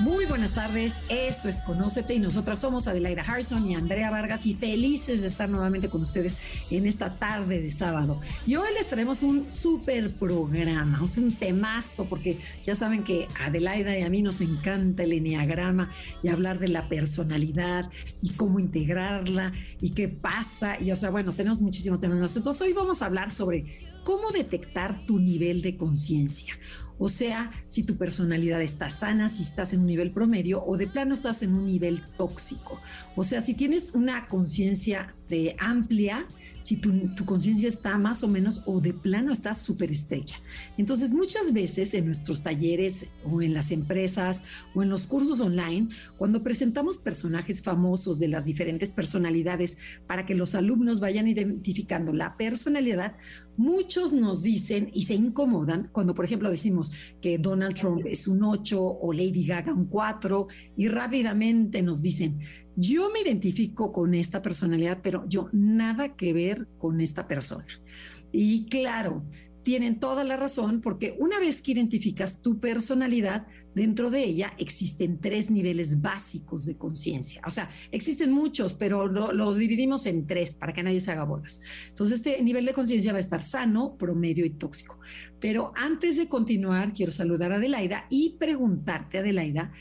Muy buenas tardes, esto es Conócete y nosotras somos Adelaida Harrison y Andrea Vargas y felices de estar nuevamente con ustedes en esta tarde de sábado. Y hoy les traemos un súper programa, un temazo porque ya saben que Adelaida y a mí nos encanta el enneagrama y hablar de la personalidad y cómo integrarla y qué pasa. Y o sea, bueno, tenemos muchísimos temas. Entonces hoy vamos a hablar sobre cómo detectar tu nivel de conciencia. O sea, si tu personalidad está sana, si estás en un nivel promedio o de plano estás en un nivel tóxico. O sea, si tienes una conciencia de amplia, si tu, conciencia está más o menos o de plano está súper estrecha. Entonces, muchas veces en nuestros talleres o en las empresas o en los cursos online, cuando presentamos personajes famosos de las diferentes personalidades para que los alumnos vayan identificando la personalidad, muchos nos dicen y se incomodan cuando, por ejemplo, decimos que Donald Trump es un 8 o Lady Gaga un 4 y rápidamente nos dicen, yo me identifico con esta personalidad, pero yo nada que ver con esta persona. Y claro, tienen toda la razón porque una vez que identificas tu personalidad, dentro de ella existen tres niveles básicos de conciencia. O sea, existen muchos, pero lo, dividimos en tres para que nadie se haga bolas. Entonces, este nivel de conciencia va a estar sano, promedio y tóxico. Pero antes de continuar, quiero saludar a Adelaida y preguntarte, Adelaida,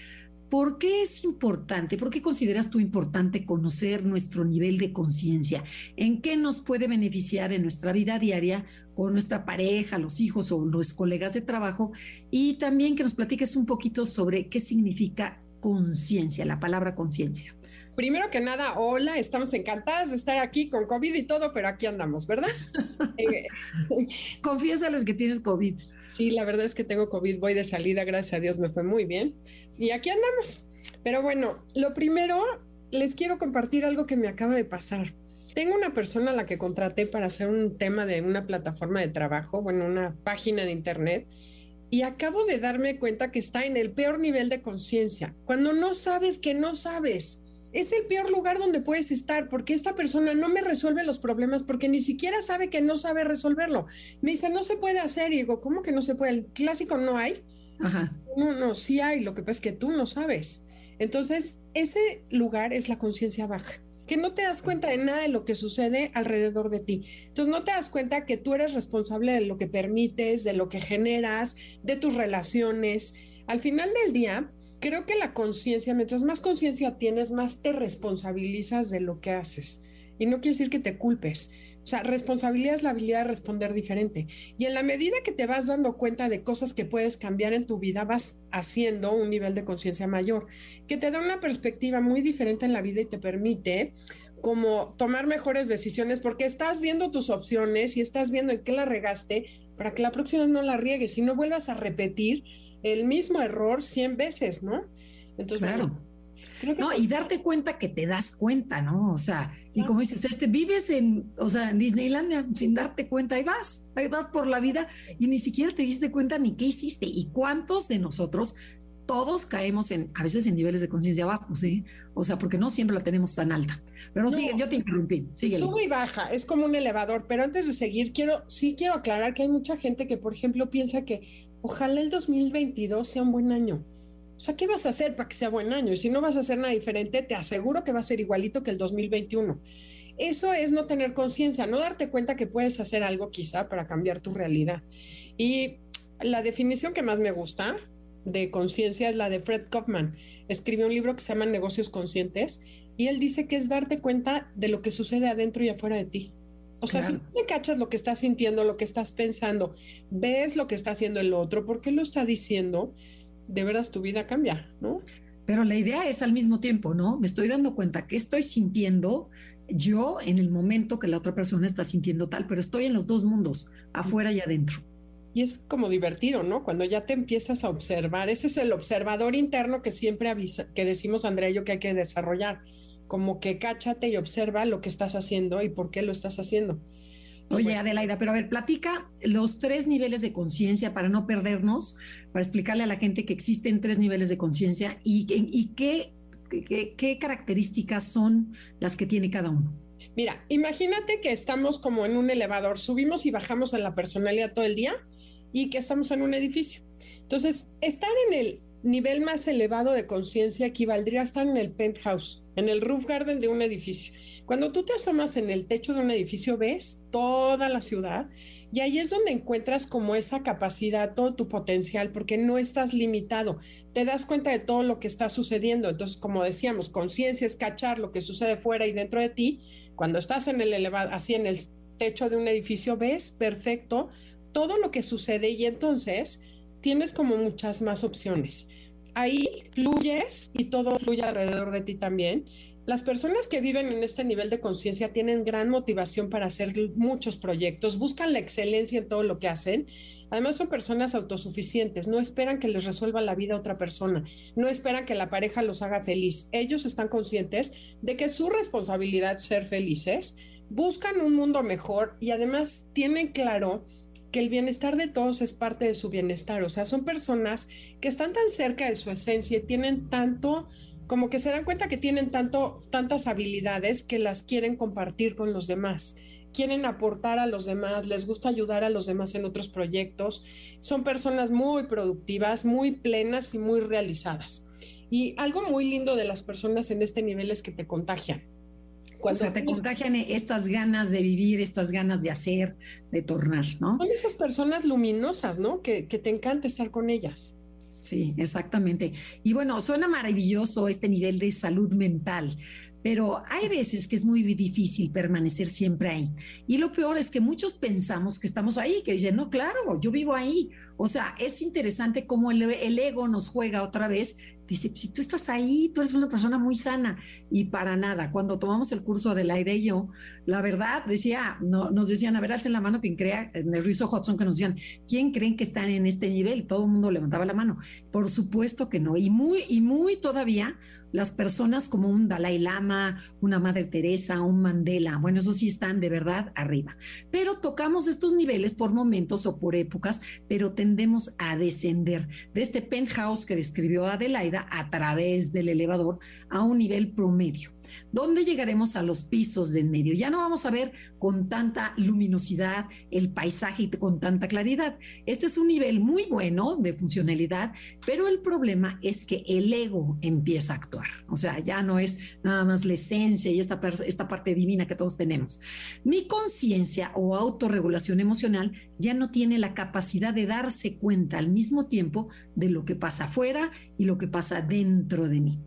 ¿Por qué es importante? ¿Por qué consideras tú importante conocer nuestro nivel de conciencia? ¿En qué nos puede beneficiar en nuestra vida diaria con nuestra pareja, los hijos o los colegas de trabajo? Y también que nos platiques un poquito sobre qué significa conciencia, la palabra conciencia. Primero que nada, hola, estamos encantadas de estar aquí con COVID y todo, pero aquí andamos, ¿verdad? Eh, Confiésales que tienes COVID. Sí, la verdad es que tengo COVID, voy de salida, gracias a Dios me fue muy bien. Y aquí andamos. Pero bueno, lo primero, les quiero compartir algo que me acaba de pasar. Tengo una persona a la que contraté para hacer un tema de una plataforma de trabajo, bueno, una página de internet, y acabo de darme cuenta que está en el peor nivel de conciencia, cuando no sabes que no sabes es el peor lugar donde puedes estar porque esta persona no me resuelve los problemas porque ni siquiera sabe que no sabe resolverlo. Me dice, no se puede hacer. Y digo, ¿cómo que no se puede? El clásico no hay. Ajá. No, no, sí hay. Lo que pasa es que tú no sabes. Entonces, ese lugar es la conciencia baja, que no te das cuenta de nada de lo que sucede alrededor de ti. Entonces, no te das cuenta que tú eres responsable de lo que permites, de lo que generas, de tus relaciones. Al final del día, creo que la conciencia, mientras más conciencia tienes, más te responsabilizas de lo que haces. Y no quiere decir que te culpes. O sea, responsabilidad es la habilidad de responder diferente. Y en la medida que te vas dando cuenta de cosas que puedes cambiar en tu vida, vas haciendo un nivel de conciencia mayor, que te da una perspectiva muy diferente en la vida y te permite como tomar mejores decisiones porque estás viendo tus opciones y estás viendo en qué la regaste para que la próxima no la riegues y no vuelvas a repetir el mismo error 100 veces, ¿no? Entonces, claro. no, y darte cuenta que te das cuenta, ¿no? O sea, y como dices, este, vives en, o sea, en Disneylandia sin darte cuenta, y vas, ahí vas por la vida y ni siquiera te diste cuenta ni qué hiciste. ¿Y cuántos de nosotros todos caemos en, a veces en niveles de conciencia bajos, ¿sí? O sea, porque no siempre la tenemos tan alta. Pero sigue, yo te interrumpí, sigue. Sube y baja, es como un elevador, pero antes de seguir, quiero, sí quiero aclarar que hay mucha gente que, por ejemplo, piensa que ojalá el 2022 sea un buen año. O sea, ¿qué vas a hacer para que sea buen año? Y si no vas a hacer nada diferente, te aseguro que va a ser igualito que el 2021. Eso es no tener conciencia, no darte cuenta que puedes hacer algo quizá para cambiar tu realidad. Y la definición que más me gusta de conciencia es la de Fred Kaufman. Escribió un libro que se llama Negocios Conscientes y él dice que es darte cuenta de lo que sucede adentro y afuera de ti. O sea, si te cachas lo que estás sintiendo, lo que estás pensando, ves lo que está haciendo el otro, ¿por qué lo está diciendo? De veras tu vida cambia, ¿no? Pero la idea es al mismo tiempo, ¿no? Me estoy dando cuenta que estoy sintiendo yo en el momento que la otra persona está sintiendo tal, pero estoy en los dos mundos, afuera y adentro. Y es como divertido, ¿no? Cuando ya te empiezas a observar, ese es el observador interno que siempre avisa, que decimos Andrea y yo que hay que desarrollar, como que cáchate y observa lo que estás haciendo y por qué lo estás haciendo. Oye, Adelaida, pero a ver, platica los tres niveles de conciencia para no perdernos, para explicarle a la gente que existen tres niveles de conciencia y, y qué, qué, qué características son las que tiene cada uno. Mira, imagínate que estamos como en un elevador, subimos y bajamos en la personalidad todo el día y que estamos en un edificio. Entonces, estar en el nivel más elevado de conciencia equivaldría a estar en el penthouse, en el roof garden de un edificio. Cuando tú te asomas en el techo de un edificio, ves toda la ciudad y ahí es donde encuentras como esa capacidad, todo tu potencial, porque no estás limitado. Te das cuenta de todo lo que está sucediendo. Entonces, como decíamos, conciencia es cachar lo que sucede fuera y dentro de ti. Cuando estás en el elevado, así en el techo de un edificio, ves perfecto todo lo que sucede y entonces tienes como muchas más opciones. Ahí fluyes y todo fluye alrededor de ti también. Las personas que viven en este nivel de conciencia tienen gran motivación para hacer muchos proyectos, buscan la excelencia en todo lo que hacen. Además son personas autosuficientes, no esperan que les resuelva la vida a otra persona, no esperan que la pareja los haga feliz. Ellos están conscientes de que su responsabilidad ser felices, buscan un mundo mejor y además tienen claro que el bienestar de todos es parte de su bienestar. O sea, son personas que están tan cerca de su esencia y tienen tanto, como que se dan cuenta que tienen tanto, tantas habilidades que las quieren compartir con los demás. Quieren aportar a los demás, les gusta ayudar a los demás en otros proyectos. Son personas muy productivas, muy plenas y muy realizadas. Y algo muy lindo de las personas en este nivel es que te contagian cuando o sea, te contagian estas ganas de vivir, estas ganas de hacer, de tornar, ¿no? Son esas personas luminosas, ¿no? Que, que te encanta estar con ellas. Sí, exactamente. Y bueno, suena maravilloso este nivel de salud mental, pero hay veces que es muy difícil permanecer siempre ahí. Y lo peor es que muchos pensamos que estamos ahí, que dicen, no, claro, yo vivo ahí. O sea, es interesante cómo el, el ego nos juega otra vez Dice, si tú estás ahí, tú eres una persona muy sana. Y para nada, cuando tomamos el curso del aire y yo, la verdad, decía, no, nos decían, a ver, alcen la mano quien crea, en el Rizo Hudson que nos decían, ¿quién creen que están en este nivel? Todo el mundo levantaba la mano. Por supuesto que no. Y muy, y muy todavía las personas como un Dalai Lama, una Madre Teresa, un Mandela, bueno, eso sí están de verdad arriba. Pero tocamos estos niveles por momentos o por épocas, pero tendemos a descender de este penthouse que describió Adelaida a través del elevador a un nivel promedio. ¿Dónde llegaremos a los pisos del medio? Ya no vamos a ver con tanta luminosidad el paisaje y con tanta claridad. Este es un nivel muy bueno de funcionalidad, pero el problema es que el ego empieza a actuar. O sea, ya no es nada más la esencia y esta, esta parte divina que todos tenemos. Mi conciencia o autorregulación emocional ya no tiene la capacidad de darse cuenta al mismo tiempo de lo que pasa afuera y lo que pasa dentro de mí.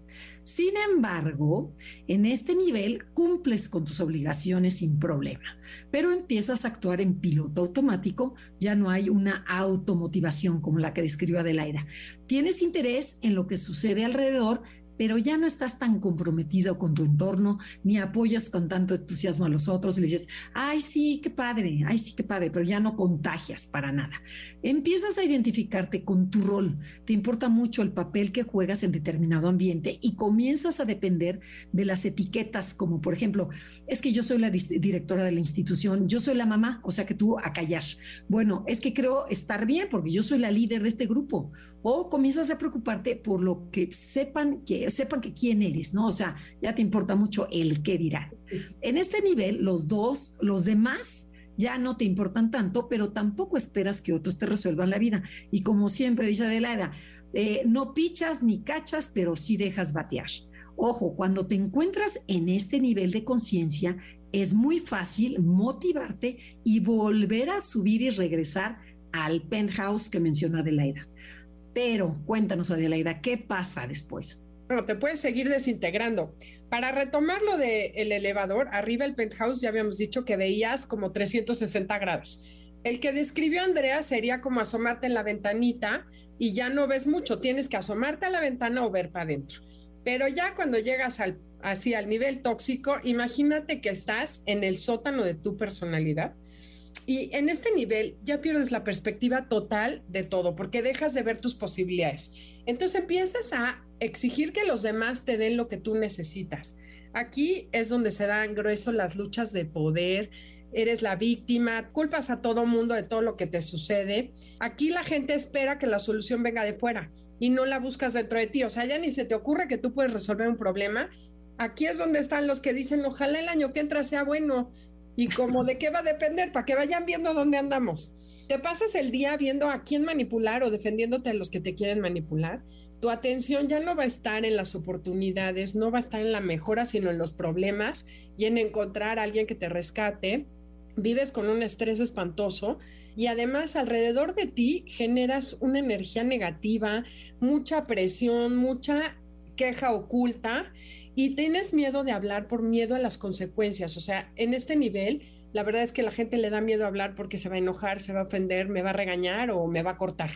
Sin embargo, en este nivel cumples con tus obligaciones sin problema, pero empiezas a actuar en piloto automático, ya no hay una automotivación como la que describió Adelaida. Tienes interés en lo que sucede alrededor, pero ya no estás tan comprometido con tu entorno, ni apoyas con tanto entusiasmo a los otros y le dices, ay, sí, qué padre, ay, sí, qué padre, pero ya no contagias para nada. Empiezas a identificarte con tu rol, te importa mucho el papel que juegas en determinado ambiente y comienzas a depender de las etiquetas, como por ejemplo, es que yo soy la directora de la institución, yo soy la mamá, o sea que tú a callar. Bueno, es que creo estar bien porque yo soy la líder de este grupo. O comienzas a preocuparte por lo que sepan que sepan que quién eres, ¿no? O sea, ya te importa mucho el qué dirán. En este nivel, los dos, los demás ya no te importan tanto, pero tampoco esperas que otros te resuelvan la vida. Y como siempre dice Adelaida, eh, no pichas ni cachas, pero sí dejas batear. Ojo, cuando te encuentras en este nivel de conciencia, es muy fácil motivarte y volver a subir y regresar al penthouse que menciona Adelaida. Pero cuéntanos, Adelaida, ¿qué pasa después? Bueno, te puedes seguir desintegrando. Para retomar lo del elevador, arriba el penthouse ya habíamos dicho que veías como 360 grados. El que describió Andrea sería como asomarte en la ventanita y ya no ves mucho, tienes que asomarte a la ventana o ver para adentro. Pero ya cuando llegas al, así al nivel tóxico, imagínate que estás en el sótano de tu personalidad y en este nivel ya pierdes la perspectiva total de todo porque dejas de ver tus posibilidades. Entonces empiezas a exigir que los demás te den lo que tú necesitas. Aquí es donde se dan grueso las luchas de poder, eres la víctima, culpas a todo mundo de todo lo que te sucede. Aquí la gente espera que la solución venga de fuera y no la buscas dentro de ti. O sea, ya ni se te ocurre que tú puedes resolver un problema. Aquí es donde están los que dicen, ojalá el año que entra sea bueno. Y como de qué va a depender, para que vayan viendo dónde andamos. Te pasas el día viendo a quién manipular o defendiéndote a los que te quieren manipular. Tu atención ya no va a estar en las oportunidades, no va a estar en la mejora, sino en los problemas y en encontrar a alguien que te rescate vives con un estrés espantoso y además alrededor de ti generas una energía negativa, mucha presión, mucha queja oculta y tienes miedo de hablar por miedo a las consecuencias. O sea, en este nivel, la verdad es que la gente le da miedo a hablar porque se va a enojar, se va a ofender, me va a regañar o me va a cortar.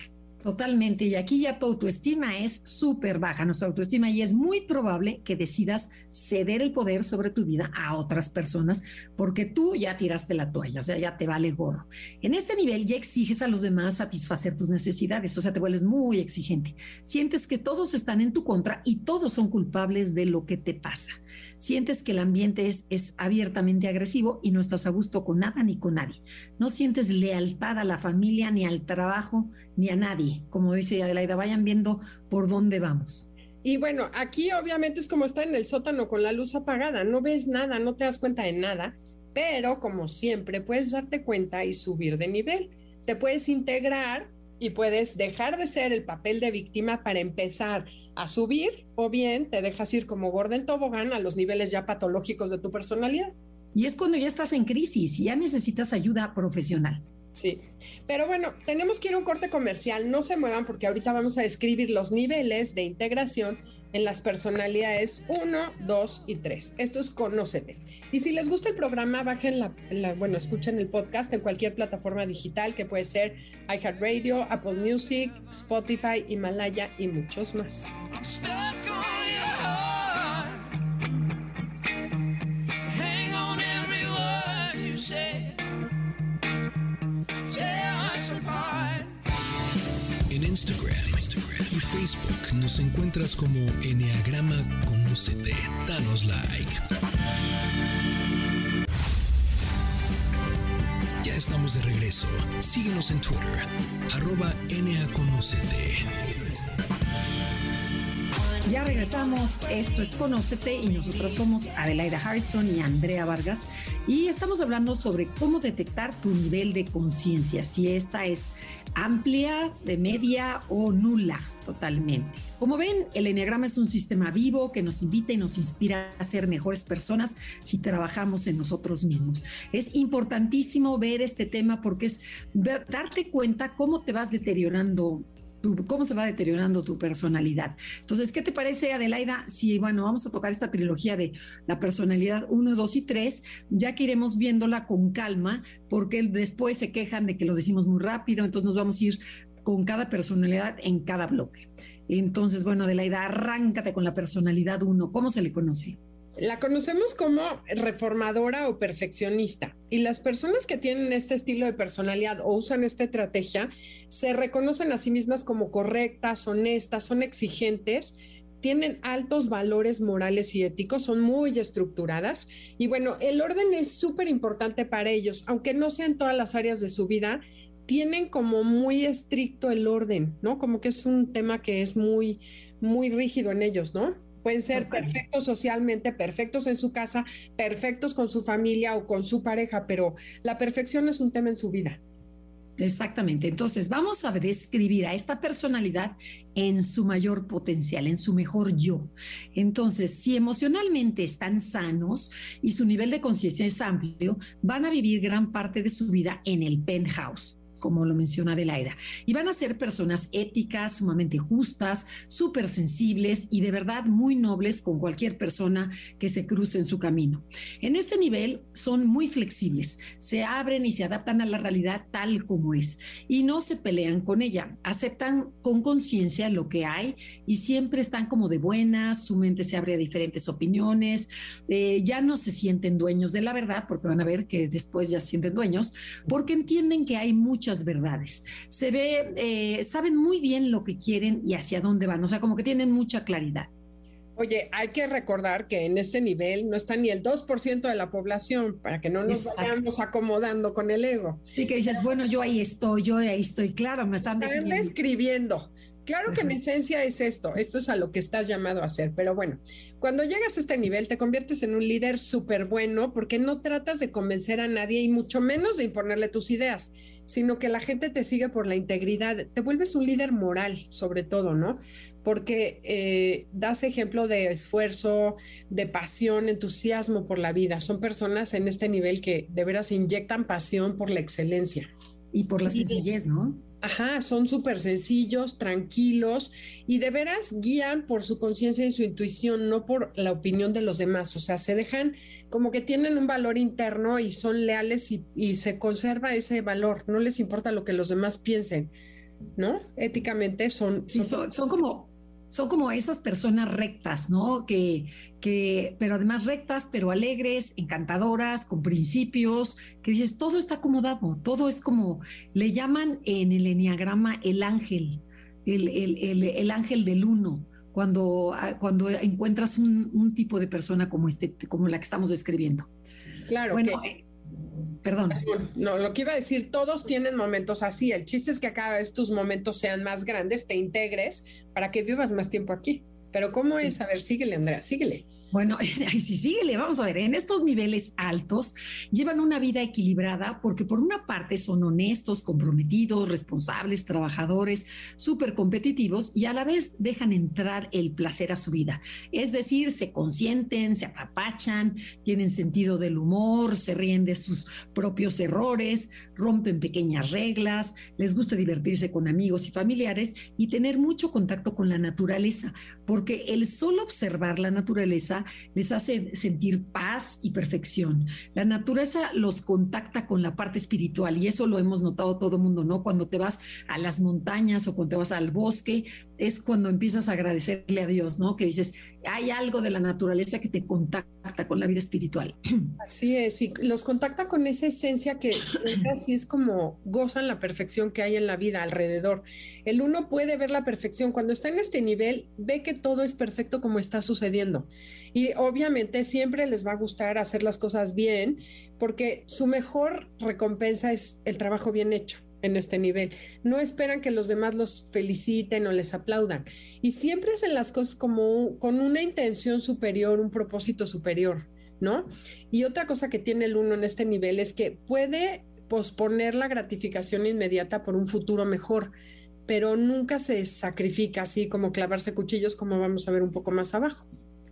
Totalmente. Y aquí ya tu autoestima es súper baja, nuestra autoestima, y es muy probable que decidas ceder el poder sobre tu vida a otras personas porque tú ya tiraste la toalla, o sea, ya te vale gorro. En este nivel ya exiges a los demás satisfacer tus necesidades, o sea, te vuelves muy exigente. Sientes que todos están en tu contra y todos son culpables de lo que te pasa. Sientes que el ambiente es, es abiertamente agresivo y no estás a gusto con nada ni con nadie. No sientes lealtad a la familia, ni al trabajo, ni a nadie. Como dice Adelaida, vayan viendo por dónde vamos. Y bueno, aquí obviamente es como estar en el sótano con la luz apagada, no ves nada, no te das cuenta de nada, pero como siempre puedes darte cuenta y subir de nivel. Te puedes integrar y puedes dejar de ser el papel de víctima para empezar a subir o bien te dejas ir como gorda en tobogán a los niveles ya patológicos de tu personalidad. Y es cuando ya estás en crisis y ya necesitas ayuda profesional. Sí, pero bueno, tenemos que ir a un corte comercial, no se muevan porque ahorita vamos a describir los niveles de integración en las personalidades 1, 2 y 3. Esto es Conócete. Y si les gusta el programa, bajen la, bueno, escuchen el podcast en cualquier plataforma digital que puede ser iHeartRadio, Apple Music, Spotify, Himalaya y muchos más. Instagram, y Facebook nos encuentras como Enneagrama Conócete. Danos like. Ya estamos de regreso. Síguenos en Twitter, arroba Conocete. Ya regresamos, esto es Conócete y nosotros somos Adelaida Harrison y Andrea Vargas y estamos hablando sobre cómo detectar tu nivel de conciencia, si esta es amplia, de media o nula totalmente. Como ven, el Enneagrama es un sistema vivo que nos invita y nos inspira a ser mejores personas si trabajamos en nosotros mismos. Es importantísimo ver este tema porque es darte cuenta cómo te vas deteriorando cómo se va deteriorando tu personalidad. Entonces, ¿qué te parece, Adelaida? Si, bueno, vamos a tocar esta trilogía de la personalidad 1, 2 y 3, ya que iremos viéndola con calma, porque después se quejan de que lo decimos muy rápido, entonces nos vamos a ir con cada personalidad en cada bloque. Entonces, bueno, Adelaida, arráncate con la personalidad 1. ¿Cómo se le conoce? La conocemos como reformadora o perfeccionista y las personas que tienen este estilo de personalidad o usan esta estrategia se reconocen a sí mismas como correctas, honestas, son exigentes, tienen altos valores morales y éticos, son muy estructuradas y bueno, el orden es súper importante para ellos, aunque no sean todas las áreas de su vida, tienen como muy estricto el orden, ¿no? Como que es un tema que es muy, muy rígido en ellos, ¿no? Pueden ser perfectos socialmente, perfectos en su casa, perfectos con su familia o con su pareja, pero la perfección es un tema en su vida. Exactamente. Entonces, vamos a describir a esta personalidad en su mayor potencial, en su mejor yo. Entonces, si emocionalmente están sanos y su nivel de conciencia es amplio, van a vivir gran parte de su vida en el penthouse como lo menciona Adelaida. Y van a ser personas éticas, sumamente justas, súper sensibles y de verdad muy nobles con cualquier persona que se cruce en su camino. En este nivel son muy flexibles, se abren y se adaptan a la realidad tal como es y no se pelean con ella, aceptan con conciencia lo que hay y siempre están como de buenas, su mente se abre a diferentes opiniones, eh, ya no se sienten dueños de la verdad porque van a ver que después ya se sienten dueños, porque entienden que hay muchas verdades. Se ve, eh, saben muy bien lo que quieren y hacia dónde van, o sea, como que tienen mucha claridad. Oye, hay que recordar que en este nivel no está ni el 2% de la población para que no nos vayamos acomodando con el ego. Sí, que dices, bueno, yo ahí estoy, yo ahí estoy, claro, me están, están describiendo. Claro que en esencia es esto, esto es a lo que estás llamado a hacer, pero bueno, cuando llegas a este nivel te conviertes en un líder súper bueno porque no tratas de convencer a nadie y mucho menos de imponerle tus ideas, sino que la gente te sigue por la integridad, te vuelves un líder moral sobre todo, ¿no? Porque eh, das ejemplo de esfuerzo, de pasión, entusiasmo por la vida. Son personas en este nivel que de veras inyectan pasión por la excelencia. Y por la sencillez, ¿no? Ajá, son súper sencillos, tranquilos y de veras guían por su conciencia y su intuición, no por la opinión de los demás. O sea, se dejan como que tienen un valor interno y son leales y, se conserva ese valor. No les importa lo que los demás piensen, ¿no? Éticamente son... son, son como son como esas personas rectas, ¿no? Que, que, pero además rectas, pero alegres, encantadoras, con principios, que dices, todo está acomodado, todo es como, le llaman en el enneagrama el ángel, el, el, el, ángel del uno. Cuando, ah, cuando encuentras un, un, tipo de persona como este, como la que estamos describiendo. Claro, bueno, que, Perdón. No, lo que iba a decir, todos tienen momentos así. El chiste es que cada vez tus momentos sean más grandes, te integres para que vivas más tiempo aquí. Pero ¿cómo es? A ver, síguele, Andrea, síguele. Bueno, sí, síguele, vamos a ver, en estos niveles altos llevan una vida equilibrada porque por una parte son honestos, comprometidos, responsables, trabajadores, súper competitivos y a la vez dejan entrar el placer a su vida. Es decir, se consienten, se apapachan, tienen sentido del humor, se ríen de sus propios errores, rompen pequeñas reglas, les gusta divertirse con amigos y familiares y tener mucho contacto con la naturaleza, porque el solo observar la naturaleza les hace sentir paz y perfección. La naturaleza los contacta con la parte espiritual y eso lo hemos notado todo el mundo, ¿no? Cuando te vas a las montañas o cuando te vas al bosque, es cuando empiezas a agradecerle a Dios, ¿no? Que dices, hay algo de la naturaleza que te contacta con la vida espiritual. Así es, y los contacta con esa esencia que así es como gozan la perfección que hay en la vida alrededor. El uno puede ver la perfección, cuando está en este nivel, ve que todo es perfecto como está sucediendo. Y obviamente siempre les va a gustar hacer las cosas bien, porque su mejor recompensa es el trabajo bien hecho en este nivel. No esperan que los demás los feliciten o les aplaudan. Y siempre hacen las cosas como con una intención superior, un propósito superior, ¿no? Y otra cosa que tiene el uno en este nivel es que puede posponer la gratificación inmediata por un futuro mejor, pero nunca se sacrifica así como clavarse cuchillos como vamos a ver un poco más abajo.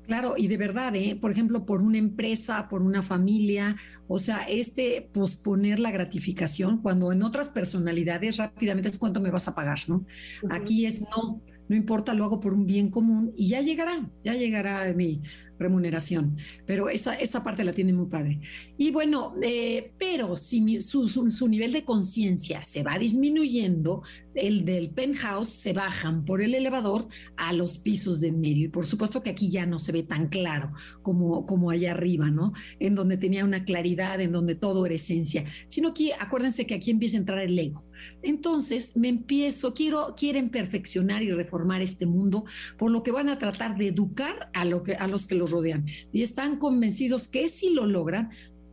Claro, y de verdad, ¿eh? por ejemplo, por una empresa, por una familia, o sea, este posponer la gratificación, cuando en otras personalidades rápidamente es cuánto me vas a pagar, ¿no? Aquí es no, no importa, lo hago por un bien común y ya llegará, ya llegará mi, remuneración, pero esa, esa parte la tiene muy padre. Y bueno, eh, pero si su, su, nivel de conciencia se va disminuyendo, el del penthouse se bajan por el elevador a los pisos de medio. Y por supuesto que aquí ya no se ve tan claro como, como allá arriba, ¿no? En donde tenía una claridad, en donde todo era esencia. Sino aquí, acuérdense que aquí empieza a entrar el ego. Entonces me empiezo, quiero, quieren perfeccionar y reformar este mundo, por lo que van a tratar de educar a, lo que, a los que los rodean. Y están convencidos que si lo logran,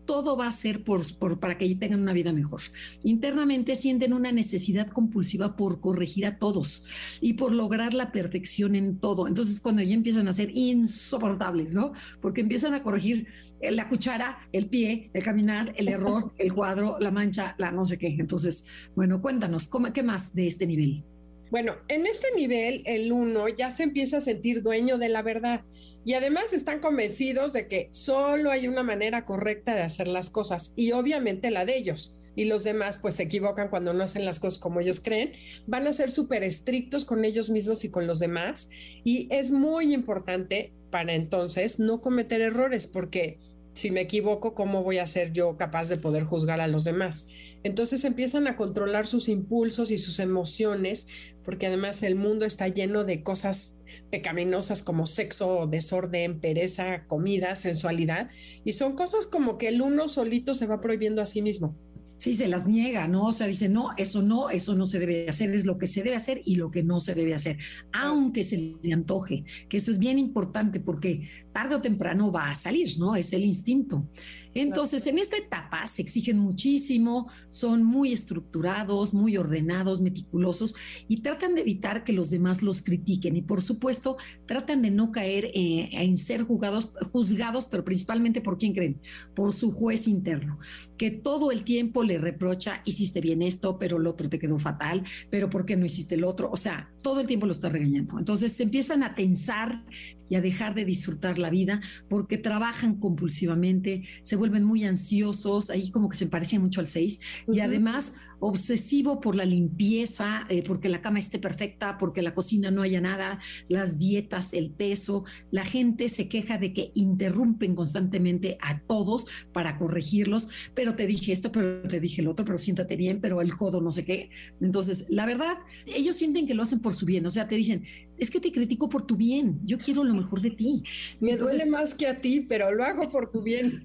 todo va a ser por, para que tengan una vida mejor. Internamente sienten una necesidad compulsiva por corregir a todos y por lograr la perfección en todo. Entonces, cuando ya empiezan a ser insoportables, ¿no? Porque empiezan a corregir eh, la cuchara, el pie, el caminar, el error, el cuadro, la mancha, la no sé qué. Entonces, bueno, cuéntanos, ¿qué más de este nivel? Bueno, en este nivel, el uno ya se empieza a sentir dueño de la verdad y además están convencidos de que solo hay una manera correcta de hacer las cosas y obviamente la de ellos. Y los demás pues se equivocan cuando no hacen las cosas como ellos creen, van a ser súper estrictos con ellos mismos y con los demás. Y es muy importante para entonces no cometer errores porque si me equivoco, ¿cómo voy a ser yo capaz de poder juzgar a los demás? Entonces empiezan a controlar sus impulsos y sus emociones, porque además el mundo está lleno de cosas pecaminosas como sexo, desorden, pereza, comida, sensualidad, y son cosas como que el uno solito se va prohibiendo a sí mismo. Sí, se las niega, ¿no? O sea, dice, no, eso no, eso no se debe hacer, es lo que se debe hacer y lo que no se debe hacer, aunque se le antoje, que eso es bien importante porque tarde o temprano va a salir, ¿no? Es el instinto. Entonces, en esta etapa se exigen muchísimo, son muy estructurados, muy ordenados, meticulosos y tratan de evitar que los demás los critiquen. Y por supuesto, tratan de no caer eh, en ser juzgados, juzgados, pero principalmente por quién creen, por su juez interno, que todo el tiempo le reprocha, hiciste bien esto, pero el otro te quedó fatal, pero ¿por qué no hiciste el otro? O sea, todo el tiempo lo está regañando. Entonces se empiezan a tensar y a dejar de disfrutar la vida porque trabajan compulsivamente, se vuelven muy ansiosos, ahí como que se parecía mucho al 6, y además obsesivo por la limpieza, eh, porque la cama esté perfecta, porque la cocina no haya nada, las dietas, el peso. La gente se queja de que interrumpen constantemente a todos para corregirlos, pero te dije esto, pero te dije el otro, pero siéntate bien, pero el codo no sé qué. Entonces, la verdad, ellos sienten que lo hacen por su bien, o sea, te dicen, es que te critico por tu bien, yo quiero lo mejor de ti. Me duele más que a ti, pero lo hago por tu bien.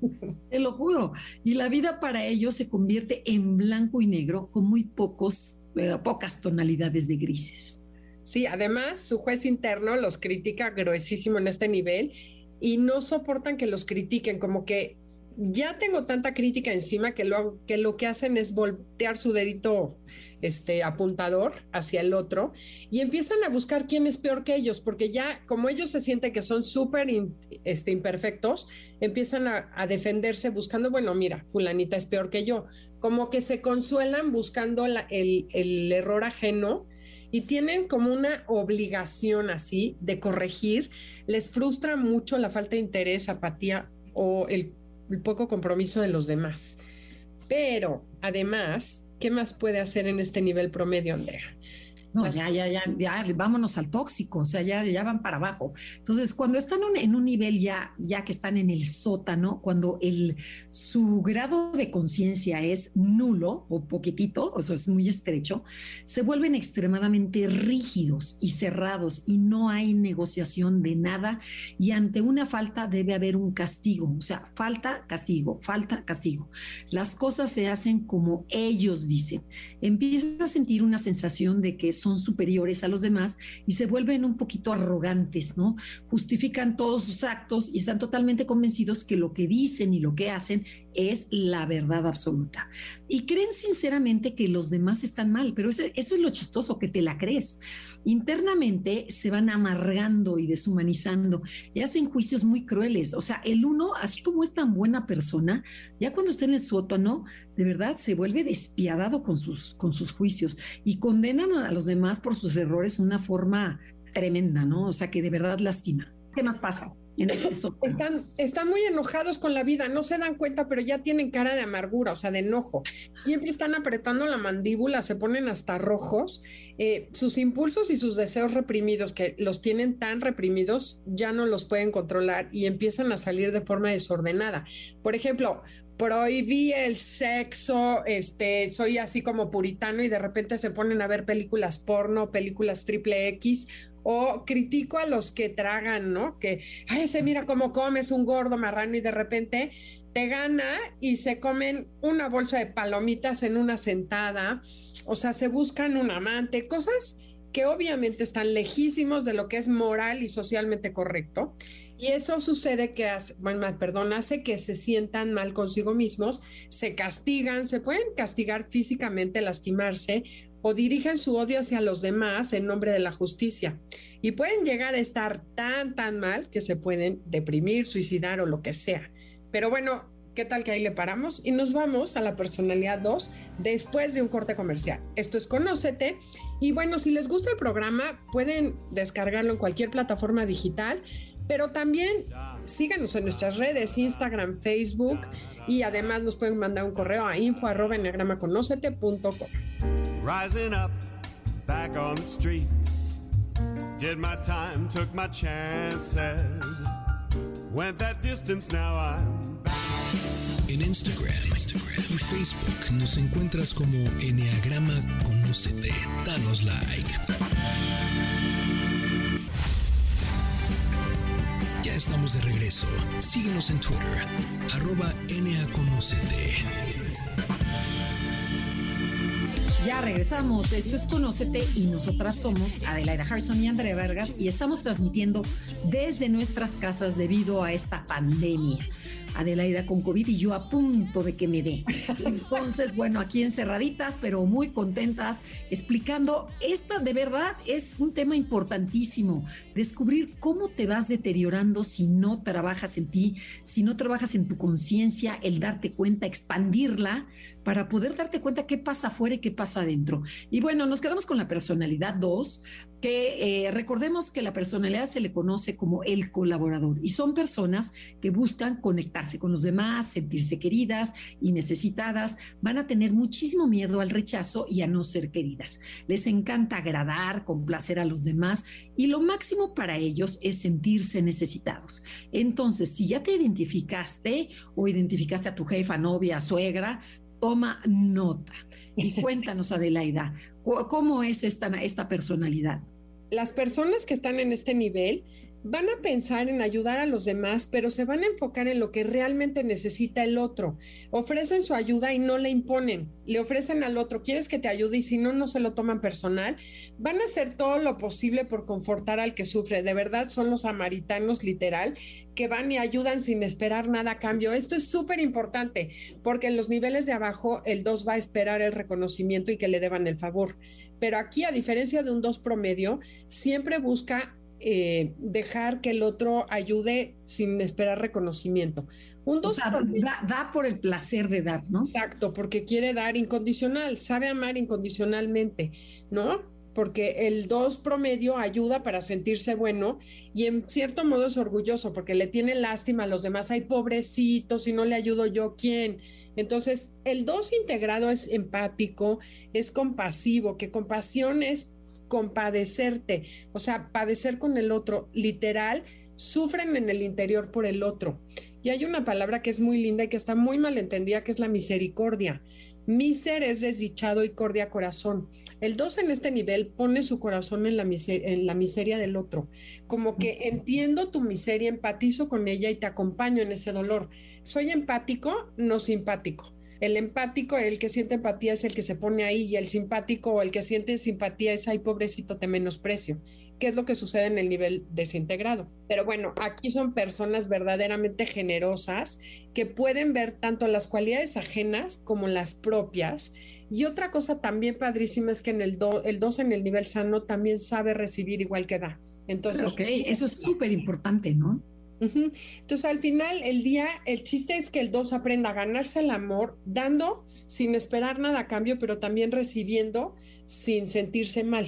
Te lo juro. Y la vida para ellos se convierte en blanco y negro con muy pocos, pocas tonalidades de grises. Sí, además su juez interno los critica gruesísimo en este nivel y no soportan que los critiquen, como que ya tengo tanta crítica encima que lo, que lo que hacen es voltear su dedito este, apuntador hacia el otro y empiezan a buscar quién es peor que ellos, porque ya como ellos se sienten que son súper este, imperfectos, empiezan a, defenderse buscando, bueno, mira, fulanita es peor que yo, como que se consuelan buscando el, el error ajeno y tienen como una obligación así de corregir, les frustra mucho la falta de interés, apatía o el el poco compromiso de los demás. Pero además, ¿qué más puede hacer en este nivel promedio, Andrea? No, ya, ya, ya, ya, vámonos al tóxico, o sea, ya, ya van para abajo. Entonces, cuando están en un nivel ya, ya que están en el sótano, cuando el, su grado de conciencia es nulo o poquitito, o sea, es muy estrecho, se vuelven extremadamente rígidos y cerrados y no hay negociación de nada y ante una falta debe haber un castigo, o sea, falta, castigo, falta, castigo. Las cosas se hacen como ellos dicen. Empiezas a sentir una sensación de que son superiores a los demás y se vuelven un poquito arrogantes, ¿no? Justifican todos sus actos y están totalmente convencidos que lo que dicen y lo que hacen es la verdad absoluta. Y creen sinceramente que los demás están mal, pero eso, es lo chistoso, que te la crees. Internamente se van amargando y deshumanizando y hacen juicios muy crueles. O sea, el uno, así como es tan buena persona, ya cuando está en el sótano, de verdad se vuelve despiadado con sus, con sus juicios y condenan a los demás por sus errores de una forma tremenda, ¿no? O sea, que de verdad lastima. ¿Qué más pasa? En este están, están muy enojados con la vida, no se dan cuenta, pero ya tienen cara de amargura, o sea, de enojo. Siempre están apretando la mandíbula, se ponen hasta rojos. Eh, sus impulsos y sus deseos reprimidos, que los tienen tan reprimidos, ya no los pueden controlar y empiezan a salir de forma desordenada. Por ejemplo, prohibí el sexo, este, soy así como puritano y de repente se ponen a ver películas porno, películas triple X o critico a los que tragan, ¿no? Que, ay, se mira cómo comes un gordo marrano y de repente te gana y se comen una bolsa de palomitas en una sentada, o sea, se buscan un amante, cosas que obviamente están lejísimos de lo que es moral y socialmente correcto. Y eso sucede que, hace, bueno, perdón, hace que se sientan mal consigo mismos, se castigan, se pueden castigar físicamente, lastimarse o dirigen su odio hacia los demás en nombre de la justicia. Y pueden llegar a estar tan, tan mal que se pueden deprimir, suicidar o lo que sea. Pero bueno, ¿qué tal que ahí le paramos? Y nos vamos a la personalidad 2 después de un corte comercial. Esto es Conócete. Y bueno, si les gusta el programa, pueden descargarlo en cualquier plataforma digital pero también síganos en nuestras redes, Instagram, Facebook y además nos pueden mandar un correo a info arroba Rising up, back on the street. Did my time, took my chances. Went that distance, now I'm back. En Instagram, Instagram y Facebook nos encuentras como Enneagrama Conócete. Danos like. Estamos de regreso. Síguenos en Twitter, arroba NAConocete. Ya regresamos. Esto es Conócete y nosotras somos Adelaida Harrison y Andrea Vargas y estamos transmitiendo desde nuestras casas debido a esta pandemia. Adelaida con COVID y yo a punto de que me dé. Entonces, bueno, aquí encerraditas, pero muy contentas, explicando, esta de verdad es un tema importantísimo, descubrir cómo te vas deteriorando si no trabajas en ti, si no trabajas en tu conciencia, el darte cuenta, expandirla para poder darte cuenta qué pasa afuera y qué pasa adentro. Y bueno, nos quedamos con la personalidad 2, que eh, recordemos que la personalidad se le conoce como el colaborador y son personas que buscan conectarse con los demás, sentirse queridas y necesitadas, van a tener muchísimo miedo al rechazo y a no ser queridas. Les encanta agradar, complacer a los demás y lo máximo para ellos es sentirse necesitados. Entonces, si ya te identificaste o identificaste a tu jefa, novia, suegra, toma nota. Y cuéntanos, Adelaida, ¿cómo es esta, esta personalidad? las personas que están en este nivel van a pensar en ayudar a los demás, pero se van a enfocar en lo que realmente necesita el otro. Ofrecen su ayuda y no le imponen. Le ofrecen al otro, quieres que te ayude y si no, no se lo toman personal. Van a hacer todo lo posible por confortar al que sufre. De verdad son los samaritanos literal que van y ayudan sin esperar nada a cambio. Esto es súper importante porque en los niveles de abajo el 2 va a esperar el reconocimiento y que le deban el favor. Pero aquí, a diferencia de un 2 promedio, siempre busca eh, dejar que el otro ayude sin esperar reconocimiento. Un dos da, por el placer de dar, ¿no? Exacto, porque quiere dar incondicional, sabe amar incondicionalmente, ¿no? Porque el dos promedio ayuda para sentirse bueno y en cierto modo es orgulloso porque le tiene lástima a los demás. Hay pobrecitos, si no le ayudo yo, ¿quién? Entonces, el dos integrado es empático, es compasivo, que compasión es compadecerte, o sea, padecer con el otro, literal, sufren en el interior por el otro. Y hay una palabra que es muy linda y que está muy mal entendida, que es la misericordia. Miser es desdichado y cordia corazón. El 2 en este nivel pone su corazón en la, en la miseria del otro, como que entiendo tu miseria, empatizo con ella y te acompaño en ese dolor. Soy empático, no simpático. El empático, el que siente empatía es el que se pone ahí y el simpático o el que siente simpatía es, ay, pobrecito, te menosprecio, que es lo que sucede en el nivel desintegrado. Pero bueno, aquí son personas verdaderamente generosas que pueden ver tanto las cualidades ajenas como las propias. Y otra cosa también padrísima es que en el 2 el dos en el nivel sano también sabe recibir igual que da. Entonces, ok, eso es súper importante, ¿no? Entonces, al final, el día, el chiste es que el 2 aprenda a ganarse el amor, dando sin esperar nada a cambio, pero también recibiendo sin sentirse mal.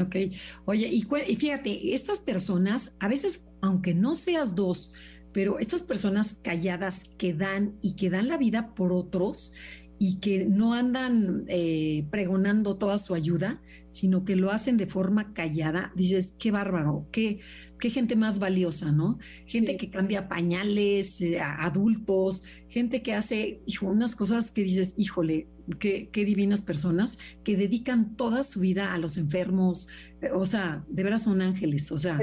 Ok. Oye, y, y fíjate, estas personas, a veces, aunque no seas dos, pero estas personas calladas que dan y que dan la vida por otros y que no andan eh, pregonando toda su ayuda, sino que lo hacen de forma callada, dices, qué bárbaro, qué, qué gente más valiosa, ¿no? Gente que cambia pañales eh, adultos, gente que hace hijo, unas cosas que dices, híjole, qué, qué, divinas personas que dedican toda su vida a los enfermos, eh, o sea, de veras son ángeles, o sea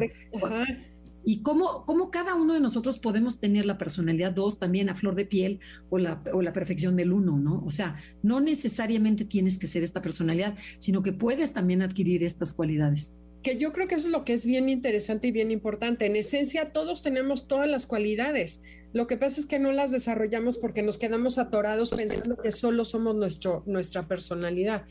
y cómo, cómo, cada uno de nosotros podemos tener la personalidad dos también a flor de piel o la, o la perfección del uno, ¿no? O sea, no necesariamente tienes que ser esta personalidad, sino que puedes también adquirir estas cualidades. Que yo creo que eso es lo que es bien interesante y bien importante. En esencia, todos tenemos todas las cualidades. Lo que pasa es que no las desarrollamos porque nos quedamos atorados pensando que solo somos nuestro, nuestra personalidad.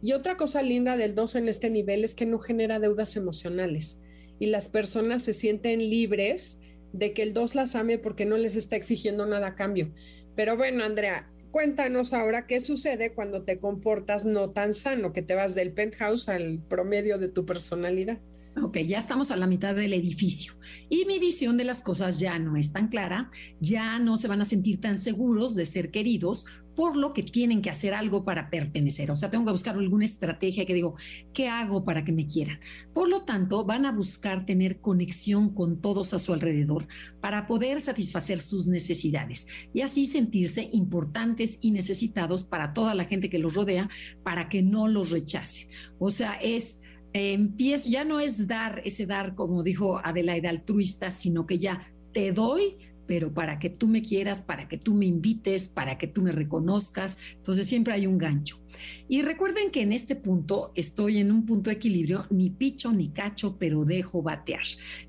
Y otra cosa linda del dos en este nivel es que no genera deudas emocionales y las personas se sienten libres de que el dos las ame porque no les está exigiendo nada a cambio. Pero bueno, Andrea, cuéntanos ahora qué sucede cuando te comportas no tan sano, que te vas del penthouse al promedio de tu personalidad. Ok, ya estamos a la mitad del edificio y mi visión de las cosas ya no es tan clara, ya no se van a sentir tan seguros de ser queridos por lo que tienen que hacer algo para pertenecer. O sea, tengo que buscar alguna estrategia que digo, ¿qué hago para que me quieran? Por lo tanto, van a buscar tener conexión con todos a su alrededor para poder satisfacer sus necesidades y así sentirse importantes y necesitados para toda la gente que los rodea para que no los rechacen. O sea, es empiezo, ya no es dar ese dar, como dijo Adelaida, altruista, sino que ya te doy pero para que tú me quieras, para que tú me invites, para que tú me reconozcas. Entonces siempre hay un gancho. Y recuerden que en este punto estoy en un punto de equilibrio, ni picho ni cacho, pero dejo batear.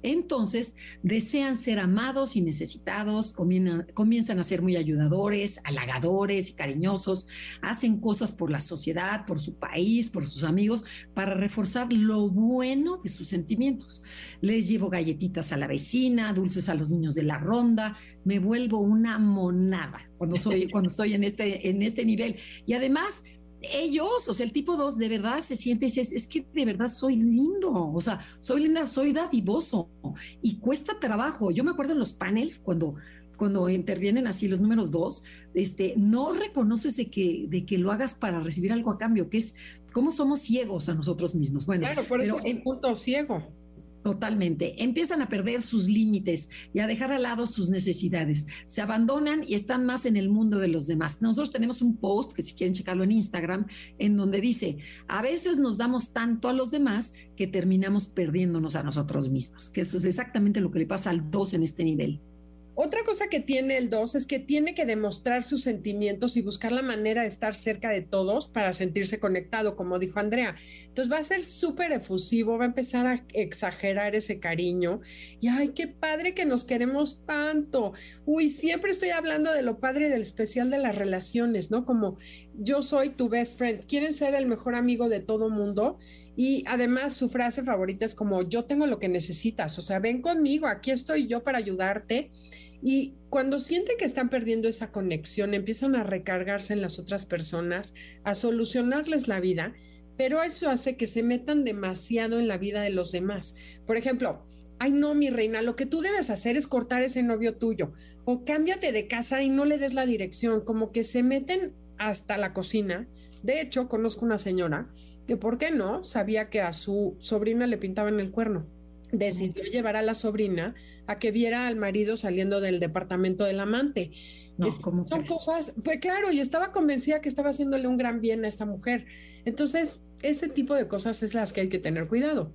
Entonces, desean ser amados y necesitados, comienzan a ser muy ayudadores, halagadores y cariñosos, hacen cosas por la sociedad, por su país, por sus amigos, para reforzar lo bueno de sus sentimientos. Les llevo galletitas a la vecina, dulces a los niños de la ronda, me vuelvo una monada cuando soy cuando estoy en este en este nivel y además ellos, o sea, el tipo 2 de verdad se siente y dice, es que de verdad soy lindo, o sea, soy linda, soy dadivoso y cuesta trabajo. Yo me acuerdo en los panels cuando cuando intervienen así los números dos, este, no reconoces de que, de que lo hagas para recibir algo a cambio, que es cómo somos ciegos a nosotros mismos. Bueno, claro, por eso es un punto ciego. Totalmente. Empiezan a perder sus límites y a dejar al lado sus necesidades. Se abandonan y están más en el mundo de los demás. Nosotros tenemos un post, que si quieren checarlo en Instagram, en donde dice, a veces nos damos tanto a los demás que terminamos perdiéndonos a nosotros mismos, que eso es exactamente lo que le pasa al 2 en este nivel. Otra cosa que tiene el 2 es que tiene que demostrar sus sentimientos y buscar la manera de estar cerca de todos para sentirse conectado, como dijo Andrea. Entonces va a ser súper efusivo, va a empezar a exagerar ese cariño. Y ay, qué padre que nos queremos tanto. Uy, siempre estoy hablando de lo padre del especial de las relaciones, ¿no? Como yo soy tu best friend. Quieren ser el mejor amigo de todo mundo. Y además su frase favorita es como, yo tengo lo que necesitas. O sea, ven conmigo, aquí estoy yo para ayudarte. Y cuando sienten que están perdiendo esa conexión, empiezan a recargarse en las otras personas, a solucionarles la vida, pero eso hace que se metan demasiado en la vida de los demás. Por ejemplo, ay no, mi reina, lo que tú debes hacer es cortar ese novio tuyo o cámbiate de casa y no le des la dirección, como que se meten hasta la cocina. De hecho, conozco una señora que, ¿por qué no? Sabía que a su sobrina le pintaban el cuerno decidió llevar a la sobrina a que viera al marido saliendo del departamento del amante. No, son cosas, pues claro, y estaba convencida que estaba haciéndole un gran bien a esta mujer. Entonces, ese tipo de cosas es las que hay que tener cuidado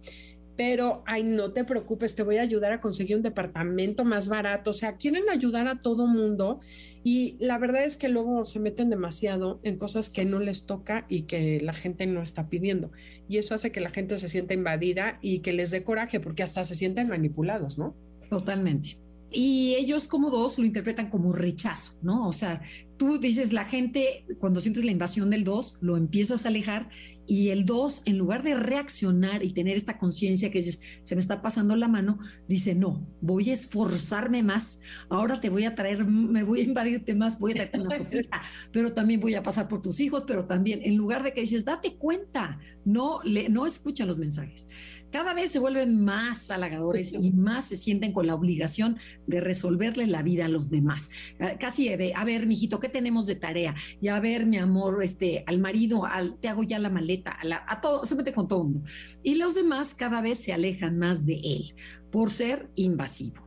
pero, ay, no te preocupes, te voy a ayudar a conseguir un departamento más barato. O sea, quieren ayudar a todo mundo y la verdad es que luego se meten demasiado en cosas que no les toca y que la gente no está pidiendo. Y eso hace que la gente se sienta invadida y que les dé coraje porque hasta se sienten manipulados, ¿no? Totalmente y ellos como dos lo interpretan como rechazo, ¿no? O sea, tú dices, la gente, cuando sientes la invasión del dos, lo empiezas a alejar y el dos, en lugar de reaccionar y tener esta conciencia que dices, se me está pasando la mano, dice, no, voy a esforzarme más, ahora te voy a traer, me voy a invadirte más, voy a traerte una sopita, pero también voy a pasar por tus hijos, pero también, en lugar de que dices, date cuenta, no, le, no escuchan los mensajes cada vez se vuelven más halagadores y más se sienten con la obligación de resolverle la vida a los demás. Ah, casi de, a ver, mijito, ¿qué tenemos de tarea? Y a ver, mi amor, este, al marido, al, te hago ya la maleta, a, todo, se mete con todo mundo. Y los demás cada vez se alejan más de él por ser invasivo.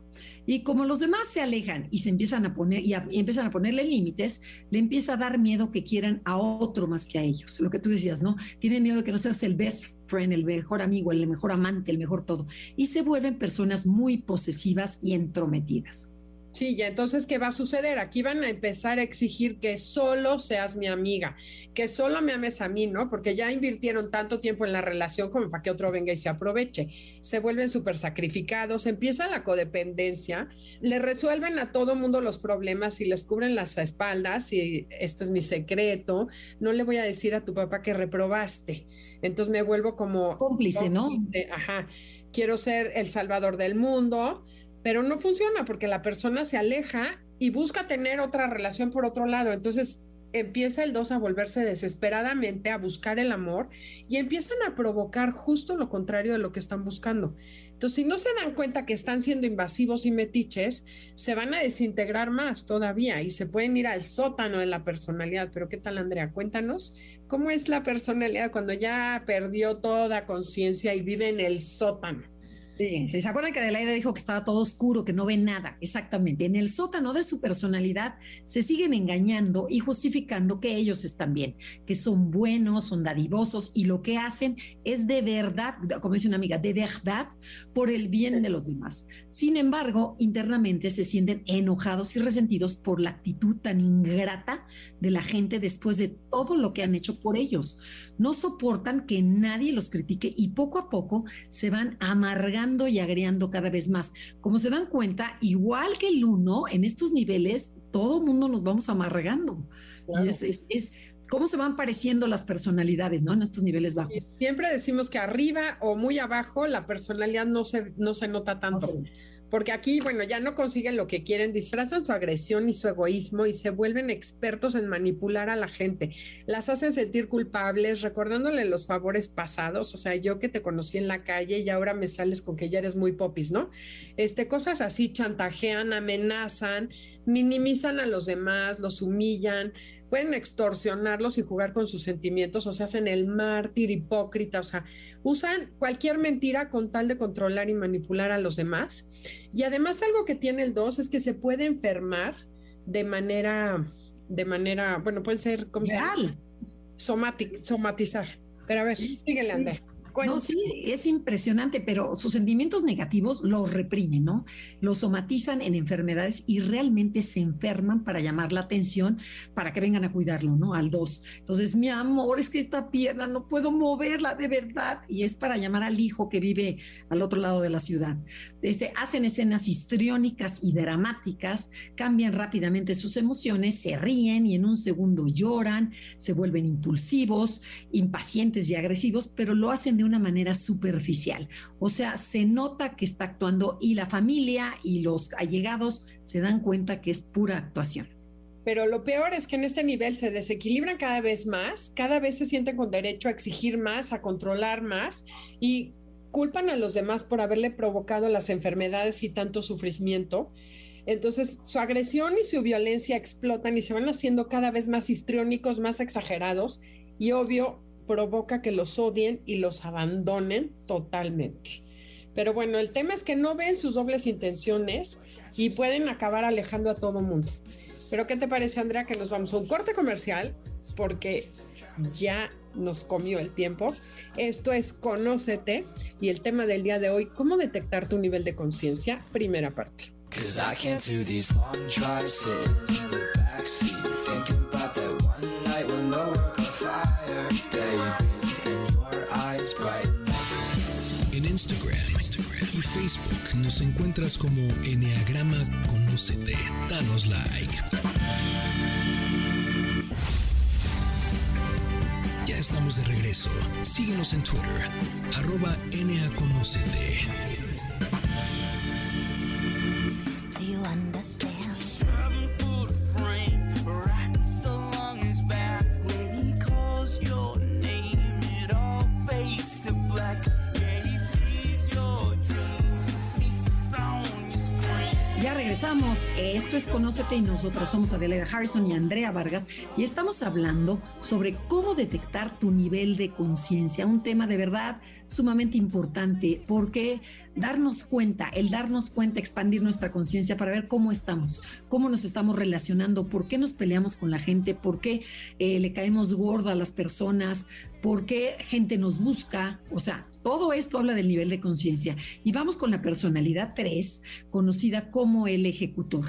Y como los demás se alejan y se empiezan a poner y, empiezan a ponerle límites, le empieza a dar miedo que quieran a otro más que a ellos. Lo que tú decías, ¿no? Tienen miedo de que no seas el best friend, el mejor amigo, el mejor amante, el mejor todo. Y se vuelven personas muy posesivas y entrometidas. Sí, ya entonces, ¿qué va a suceder? Aquí van a empezar a exigir que solo seas mi amiga, que solo me ames a mí, ¿no? Porque ya invirtieron tanto tiempo en la relación como para que otro venga y se aproveche. Se vuelven súper sacrificados, empieza la codependencia, le resuelven a todo mundo los problemas y les cubren las espaldas y esto es mi secreto, no le voy a decir a tu papá que reprobaste. Entonces me vuelvo como... Cómplice, ¿no? Ajá. Quiero ser el salvador del mundo pero no funciona porque la persona se aleja y busca tener otra relación por otro lado. Entonces empieza el 2 a volverse desesperadamente a buscar el amor y empiezan a provocar justo lo contrario de lo que están buscando. Entonces, si no se dan cuenta que están siendo invasivos y metiches, se van a desintegrar más todavía y se pueden ir al sótano de la personalidad. Pero ¿qué tal, Andrea? Cuéntanos cómo es la personalidad cuando ya perdió toda conciencia y vive en el sótano. Fíjense, ¿se acuerdan que Adelaida dijo que estaba todo oscuro, que no ve nada? Exactamente. En el sótano de su personalidad se siguen engañando y justificando que ellos están bien, que son buenos, son dadivosos y lo que hacen es de verdad, como dice una amiga, de verdad por el bien de los demás. Sin embargo, internamente se sienten enojados y resentidos por la actitud tan ingrata de la gente después de todo lo que han hecho por ellos. No soportan que nadie los critique y poco a poco se van amargando y agriando cada vez más. Como se dan cuenta, igual que el uno, en estos niveles, todo el mundo nos vamos amargando. Y es, cómo se van pareciendo las personalidades, ¿no? En estos niveles bajos. Siempre decimos que arriba o muy abajo la personalidad no se, no se nota tanto. Porque aquí, bueno, ya no consiguen lo que quieren, disfrazan su agresión y su egoísmo y se vuelven expertos en manipular a la gente. Las hacen sentir culpables, recordándole los favores pasados. O sea, yo que te conocí en la calle y ahora me sales con que ya eres muy popis, ¿no? Este, cosas así, chantajean, amenazan, minimizan a los demás, los humillan, pueden extorsionarlos y jugar con sus sentimientos, o sea, hacen el mártir hipócrita, o sea, usan cualquier mentira con tal de controlar y manipular a los demás. Y además algo que tiene el 2 es que se puede enfermar de manera, de manera, bueno, puede ser como Real. somatizar. Pero a ver, síguele, Andrea. No, sí, es impresionante, pero sus sentimientos negativos los reprimen, ¿no? Los somatizan en enfermedades y realmente se enferman para llamar la atención, para que vengan a cuidarlo, ¿no? Al dos. Entonces, mi amor, es que esta pierna no puedo moverla de verdad y es para llamar al hijo que vive al otro lado de la ciudad. Este, hacen escenas histriónicas y dramáticas, cambian rápidamente sus emociones, se ríen y en un segundo lloran, se vuelven impulsivos, impacientes y agresivos, pero lo hacen de una manera superficial. O sea, se nota que está actuando y la familia y los allegados se dan cuenta que es pura actuación. Pero lo peor es que en este nivel se desequilibran cada vez más, cada vez se sienten con derecho a exigir más, a controlar más y culpan a los demás por haberle provocado las enfermedades y tanto sufrimiento. Entonces, su agresión y su violencia explotan y se van haciendo cada vez más histriónicos, más exagerados y obvio provoca que los odien y los abandonen totalmente. Pero bueno, el tema es que no ven sus dobles intenciones y pueden acabar alejando a todo mundo. Pero ¿qué te parece, Andrea, que nos vamos a un corte comercial? Porque ya nos comió el tiempo. Esto es Conócete y el tema del día de hoy, ¿cómo detectar tu nivel de conciencia? Primera parte. Facebook nos encuentras como Enneagrama Conócete. Danos like. Ya estamos de regreso. Síguenos en Twitter, arroba Esto es Conócete y nosotros. Somos Adelaida Harrison y Andrea Vargas y estamos hablando sobre cómo detectar tu nivel de conciencia, un tema de verdad sumamente importante porque darnos cuenta, el darnos cuenta, expandir nuestra conciencia para ver cómo estamos, cómo nos estamos relacionando, por qué nos peleamos con la gente, por qué eh, le caemos gorda a las personas, por qué gente nos busca, o sea, todo esto habla del nivel de conciencia. Y vamos con la personalidad 3, conocida como el ejecutor,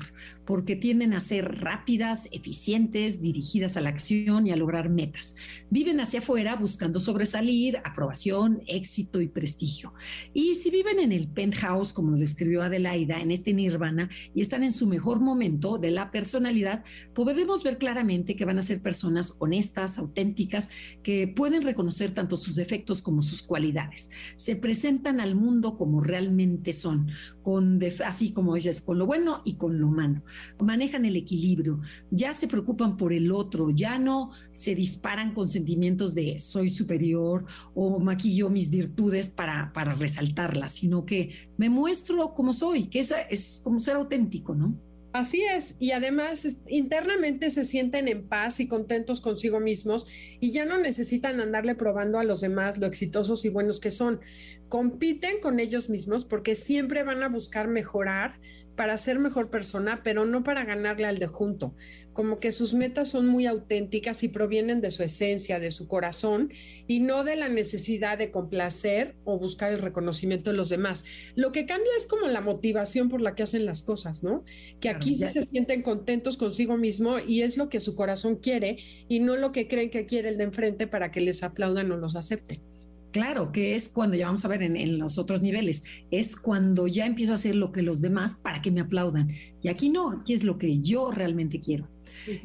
porque tienden a ser rápidas, eficientes, dirigidas a la acción y a lograr metas. Viven hacia afuera buscando sobresalir, aprobación, éxito y prestigio. Y si viven en el penthouse, como lo describió Adelaida, en este nirvana, y están en su mejor momento de la personalidad, podemos ver claramente que van a ser personas honestas, auténticas, que pueden reconocer tanto sus defectos como sus cualidades se presentan al mundo como realmente son, con así como dices, con lo bueno y con lo malo. Manejan el equilibrio, ya se preocupan por el otro, ya no se disparan con sentimientos de soy superior o maquillo mis virtudes para, resaltarlas, sino que me muestro como soy, que esa es como ser auténtico, ¿no? Así es, y además internamente se sienten en paz y contentos consigo mismos y ya no necesitan andarle probando a los demás lo exitosos y buenos que son. Compiten con ellos mismos porque siempre van a buscar mejorar para ser mejor persona, pero no para ganarle al de junto. Como que sus metas son muy auténticas y provienen de su esencia, de su corazón y no de la necesidad de complacer o buscar el reconocimiento de los demás. Lo que cambia es como la motivación por la que hacen las cosas, ¿no? Que aquí ya se sienten contentos consigo mismo y es lo que su corazón quiere y no lo que creen que quiere el de enfrente para que les aplaudan o los acepten. Claro, que es cuando ya vamos a ver en, los otros niveles, es cuando ya empiezo a hacer lo que los demás para que me aplaudan. Y aquí no, aquí es lo que yo realmente quiero.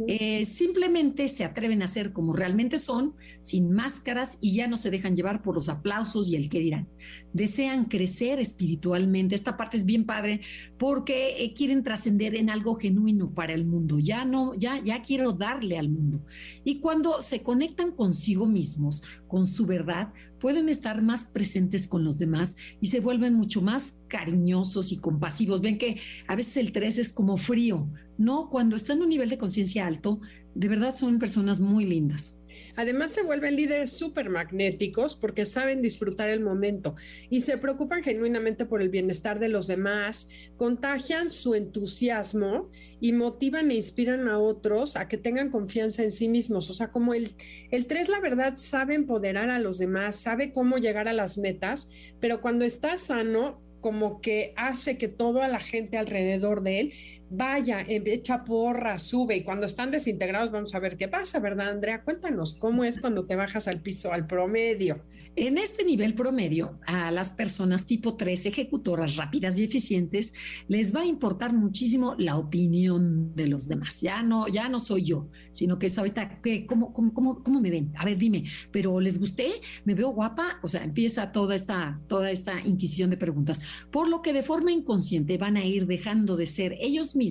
Eh, simplemente se atreven a ser como realmente son, sin máscaras y ya no se dejan llevar por los aplausos y el que dirán. Desean crecer espiritualmente. Esta parte es bien padre porque eh, quieren trascender en algo genuino para el mundo. Ya no, ya, ya quiero darle al mundo. Y cuando se conectan consigo mismos, con su verdad, pueden estar más presentes con los demás y se vuelven mucho más cariñosos y compasivos. Ven que a veces el 3 es como frío, ¿no? Cuando están en un nivel de conciencia alto, de verdad son personas muy lindas. Además se vuelven líderes súper magnéticos porque saben disfrutar el momento y se preocupan genuinamente por el bienestar de los demás, contagian su entusiasmo y motivan e inspiran a otros a que tengan confianza en sí mismos. O sea, como el, el 3, la verdad, sabe empoderar a los demás, sabe cómo llegar a las metas, pero cuando está sano, como que hace que toda la gente alrededor de él vaya, echa porra, sube y cuando están desintegrados vamos a ver qué pasa, ¿verdad, Andrea? Cuéntanos, ¿cómo es cuando te bajas al piso, al promedio? En este nivel promedio, a las personas tipo 3, ejecutoras rápidas y eficientes, les va a importar muchísimo la opinión de los demás. Ya no, ya no soy yo, sino que es ahorita, ¿qué, cómo, cómo, cómo, cómo, me ven? A ver, dime, ¿pero les gusté? ¿Me veo guapa? O sea, empieza toda esta, toda esta inquisición de preguntas, por lo que de forma inconsciente van a ir dejando de ser ellos mismos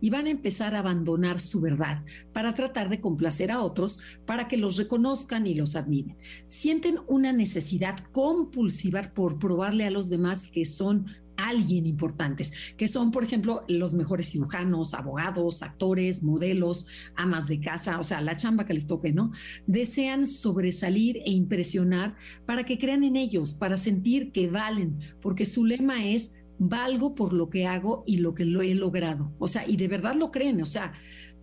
y van a empezar a abandonar su verdad para tratar de complacer a otros, para que los reconozcan y los admiren. Sienten una necesidad compulsiva por probarle a los demás que son alguien importantes, que son, por ejemplo, los mejores cirujanos, abogados, actores, modelos, amas de casa, o sea, la chamba que les toque, ¿no? Desean sobresalir e impresionar para que crean en ellos, para sentir que valen, porque su lema es valgo por lo que hago y lo que lo he logrado. O sea, y de verdad lo creen, o sea,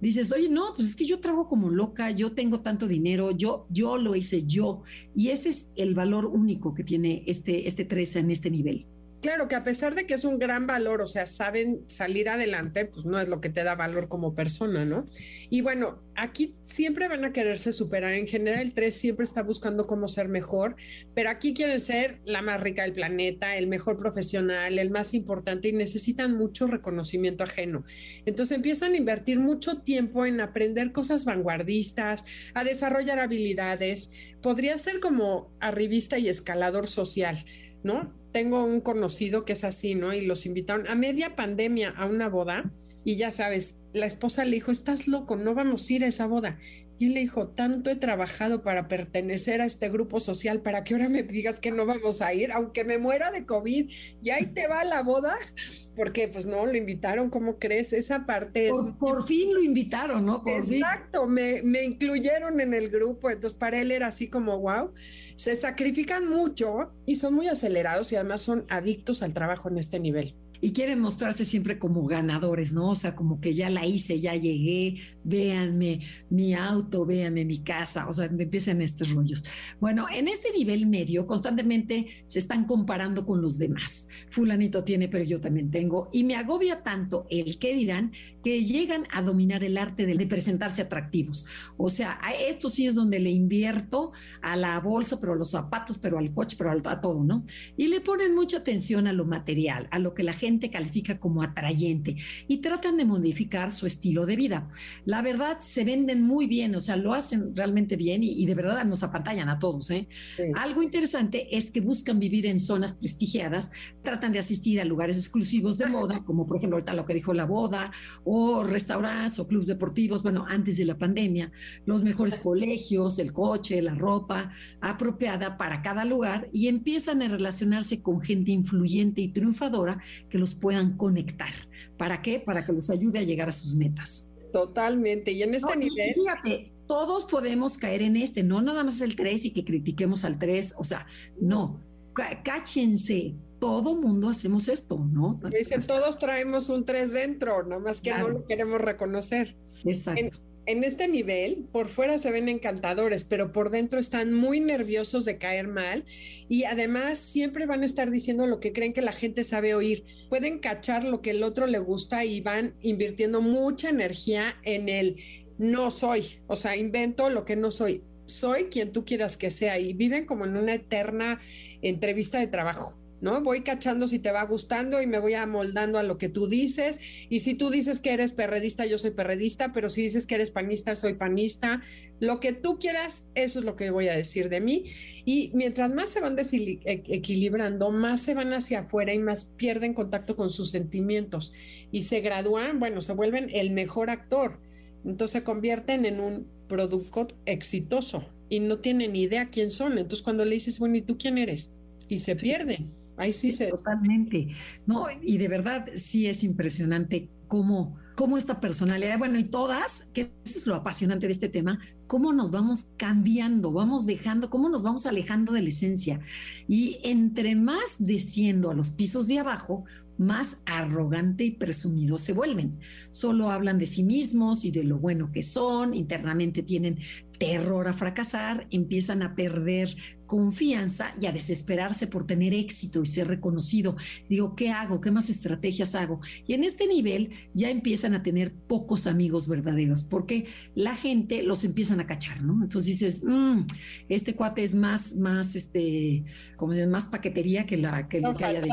dices, oye, no, pues es que yo trabajo como loca, yo tengo tanto dinero, yo, yo lo hice yo. Y ese es el valor único que tiene este, este 13 en este nivel. Claro que a pesar de que es un gran valor, o sea, saben salir adelante, pues no es lo que te da valor como persona, ¿no? Y bueno, aquí siempre van a quererse superar. En general, el 3 siempre está buscando cómo ser mejor, pero aquí quieren ser la más rica del planeta, el mejor profesional, el más importante y necesitan mucho reconocimiento ajeno. Entonces empiezan a invertir mucho tiempo en aprender cosas vanguardistas, a desarrollar habilidades. Podría ser como arribista y escalador social, ¿no? tengo un conocido que es así, ¿no? Y los invitaron a media pandemia a una boda y ya sabes, la esposa le dijo, estás loco, no vamos a ir a esa boda. Y él le dijo, tanto he trabajado para pertenecer a este grupo social para que ahora me digas que no vamos a ir, aunque me muera de COVID, y ahí te va la boda, porque pues no, lo invitaron, ¿cómo crees? Esa parte por, es... Por fin lo invitaron, ¿no? Exacto, me, me incluyeron en el grupo, entonces para él era así como, wow, se sacrifican mucho y son muy acelerados y además son adictos al trabajo en este nivel y quieren mostrarse siempre como ganadores, ¿no? O sea, como que ya la hice, ya llegué, véanme mi auto, véanme mi casa, o sea, empiezan estos rollos. Bueno, en este nivel medio constantemente se están comparando con los demás. Fulanito tiene, pero yo también tengo, y me agobia tanto el que dirán que llegan a dominar el arte de, presentarse atractivos. O sea, esto sí es donde le invierto a la bolsa, pero a los zapatos, pero al coche, pero a todo, ¿no? Y le ponen mucha atención a lo material, a lo que la gente califica como atrayente y tratan de modificar su estilo de vida. La verdad, se venden muy bien, o sea, lo hacen realmente bien y, de verdad nos apantallan a todos. ¿eh? Algo interesante es que buscan vivir en zonas prestigiadas, tratan de asistir a lugares exclusivos de moda, como por ejemplo ahorita lo que dijo la boda, o restaurantes o clubes deportivos, bueno, antes de la pandemia, los mejores colegios, el coche, la ropa apropiada para cada lugar y empiezan a relacionarse con gente influyente y triunfadora que los puedan conectar ¿Para qué? Para que les ayude a llegar a sus metas. Totalmente. Y en este nivel. Fíjate, todos podemos caer en este, no nada más el 3 y que critiquemos al 3, o sea, no, cáchense, todo mundo hacemos esto, ¿no? Dicen, todos traemos un 3 dentro, nada más que no lo queremos reconocer. Exacto. En, este nivel, por fuera se ven encantadores, pero por dentro están muy nerviosos de caer mal y además siempre van a estar diciendo lo que creen que la gente sabe oír. Pueden cachar lo que el otro le gusta y van invirtiendo mucha energía en el no soy, o sea, invento lo que no soy. Soy quien tú quieras que sea y viven como en una eterna entrevista de trabajo. ¿No? Voy cachando si te va gustando y me voy amoldando a lo que tú dices. Y si tú dices que eres perredista, yo soy perredista, pero si dices que eres panista, soy panista. Lo que tú quieras, eso es lo que voy a decir de mí. Y mientras más se van e-, equilibrando, más se van hacia afuera y más pierden contacto con sus sentimientos. Y se gradúan, bueno, se vuelven el mejor actor entonces se convierten en un producto exitoso y no tienen ni idea quién son. Entonces cuando le dices, bueno, ¿y tú quién eres? Y se pierden. Ahí sí, se... Totalmente. No, y de verdad sí es impresionante cómo, cómo esta personalidad, bueno, y todas, que eso es lo apasionante de este tema, cómo nos vamos cambiando, vamos dejando, cómo nos vamos alejando de la esencia. Y entre más desciendo a los pisos de abajo, más arrogante y presumido se vuelven. Solo hablan de sí mismos y de lo bueno que son, internamente tienen terror a fracasar, empiezan a perder confianza y a desesperarse por tener éxito y ser reconocido. Digo, ¿qué hago? ¿Qué más estrategias hago? Y en este nivel ya empiezan a tener pocos amigos verdaderos, porque la gente los empiezan a cachar, ¿no? Entonces dices, mm, este cuate es más, más, este, como se más paquetería que la que, que haya de